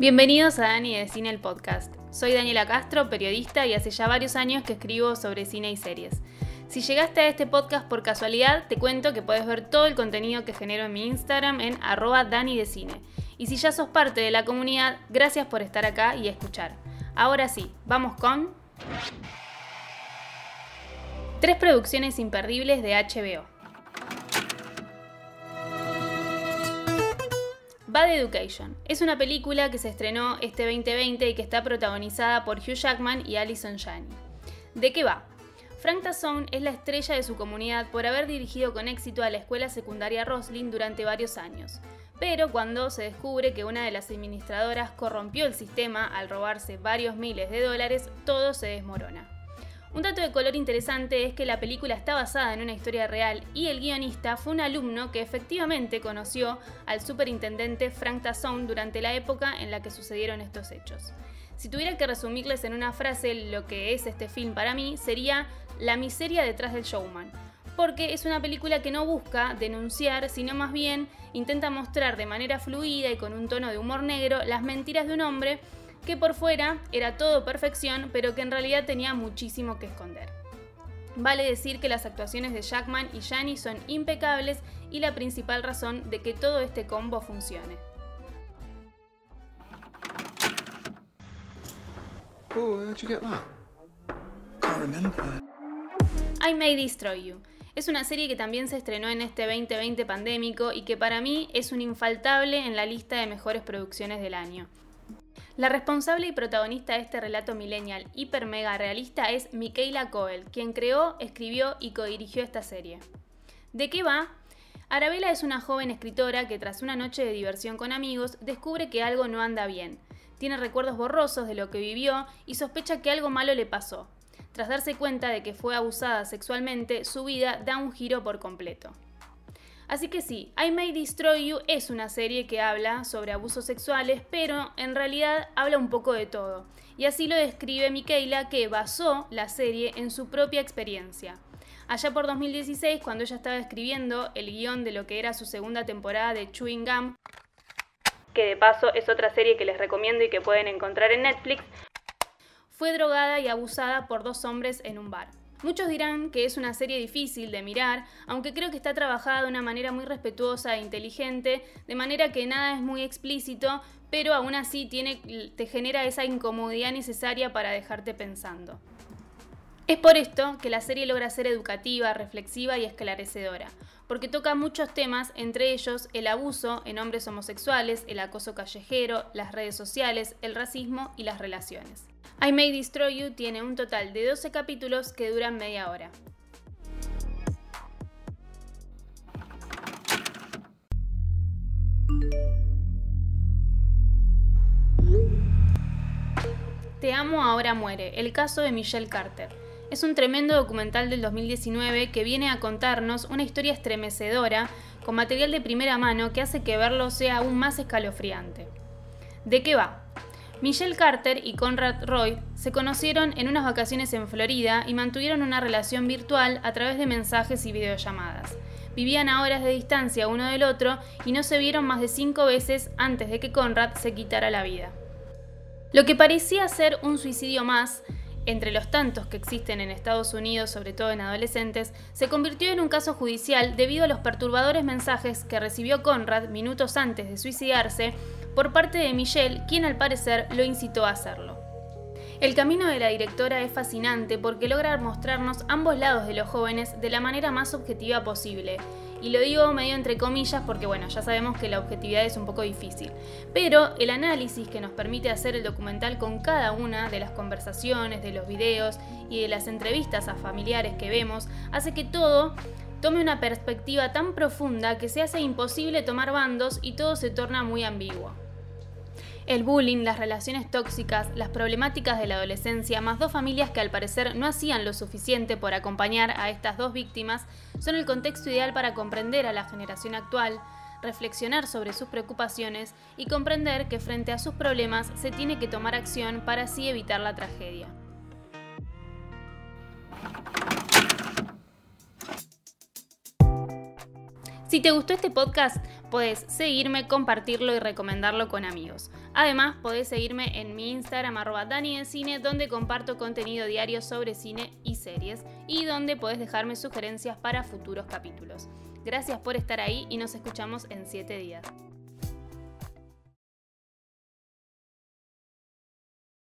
Bienvenidos a Dani de Cine el Podcast. Soy Daniela Castro, periodista y hace ya varios años que escribo sobre cine y series. Si llegaste a este podcast por casualidad, te cuento que puedes ver todo el contenido que genero en mi Instagram en arroba Dani de Cine. Y si ya sos parte de la comunidad, gracias por estar acá y escuchar. Ahora sí, vamos con... Tres producciones imperdibles de HBO. Bad Education es una película que se estrenó este 2020 y que está protagonizada por Hugh Jackman y Alison Janney. ¿De qué va? Frank Tazzone es la estrella de su comunidad por haber dirigido con éxito a la escuela secundaria Roslin durante varios años. Pero cuando se descubre que una de las administradoras corrompió el sistema al robarse varios miles de dólares, todo se desmorona. Un dato de color interesante es que la película está basada en una historia real y el guionista fue un alumno que efectivamente conoció al superintendente Frank Tazzone durante la época en la que sucedieron estos hechos. Si tuviera que resumirles en una frase lo que es este film para mí, sería la miseria detrás del showman, porque es una película que no busca denunciar, sino más bien intenta mostrar de manera fluida y con un tono de humor negro las mentiras de un hombre que por fuera era todo perfección, pero que en realidad tenía muchísimo que esconder. Vale decir que las actuaciones de Jackman y Janney son impecables y la principal razón de que todo este combo funcione. I May Destroy You. Es una serie que también se estrenó en este 2020 pandémico y que para mí es un infaltable en la lista de mejores producciones del año. La responsable y protagonista de este relato millennial hiper mega realista es Michaela Coel, quien creó, escribió y codirigió esta serie. ¿De qué va? Arabella es una joven escritora que tras una noche de diversión con amigos descubre que algo no anda bien. Tiene recuerdos borrosos de lo que vivió y sospecha que algo malo le pasó. Tras darse cuenta de que fue abusada sexualmente, su vida da un giro por completo. Así que sí, I May Destroy You es una serie que habla sobre abusos sexuales, pero en realidad habla un poco de todo. Y así lo describe Michaela, que basó la serie en su propia experiencia. Allá por 2016, cuando ella estaba escribiendo el guion de lo que era su segunda temporada de Chewing Gum, que de paso es otra serie que les recomiendo y que pueden encontrar en Netflix, fue drogada y abusada por dos hombres en un bar. Muchos dirán que es una serie difícil de mirar, aunque creo que está trabajada de una manera muy respetuosa e inteligente, de manera que nada es muy explícito, pero aún así tiene, te genera esa incomodidad necesaria para dejarte pensando. Es por esto que la serie logra ser educativa, reflexiva y esclarecedora, porque toca muchos temas, entre ellos el abuso en hombres homosexuales, el acoso callejero, las redes sociales, el racismo y las relaciones. I May Destroy You tiene un total de 12 capítulos que duran media hora. Te amo ahora muere, el caso de Michelle Carter. Es un tremendo documental del 2019 que viene a contarnos una historia estremecedora con material de primera mano que hace que verlo sea aún más escalofriante. ¿De qué va? Michelle Carter y Conrad Roy se conocieron en unas vacaciones en Florida y mantuvieron una relación virtual a través de mensajes y videollamadas. Vivían a horas de distancia uno del otro y no se vieron más de cinco veces antes de que Conrad se quitara la vida. Lo que parecía ser un suicidio más, entre los tantos que existen en Estados Unidos, sobre todo en adolescentes, se convirtió en un caso judicial debido a los perturbadores mensajes que recibió Conrad minutos antes de suicidarse por parte de Michelle, quien al parecer lo incitó a hacerlo. El camino de la directora es fascinante porque logra mostrarnos ambos lados de los jóvenes de la manera más objetiva posible. Y lo digo medio entre comillas porque bueno, ya sabemos que la objetividad es un poco difícil. Pero el análisis que nos permite hacer el documental con cada una de las conversaciones, de los videos y de las entrevistas a familiares que vemos hace que todo tome una perspectiva tan profunda que se hace imposible tomar bandos y todo se torna muy ambiguo. El bullying, las relaciones tóxicas, las problemáticas de la adolescencia, más dos familias que al parecer no hacían lo suficiente por acompañar a estas dos víctimas, son el contexto ideal para comprender a la generación actual, reflexionar sobre sus preocupaciones y comprender que frente a sus problemas se tiene que tomar acción para así evitar la tragedia. Si te gustó este podcast, podés seguirme, compartirlo y recomendarlo con amigos. Además, podés seguirme en mi Instagram arroba donde comparto contenido diario sobre cine y series y donde podés dejarme sugerencias para futuros capítulos. Gracias por estar ahí y nos escuchamos en 7 días.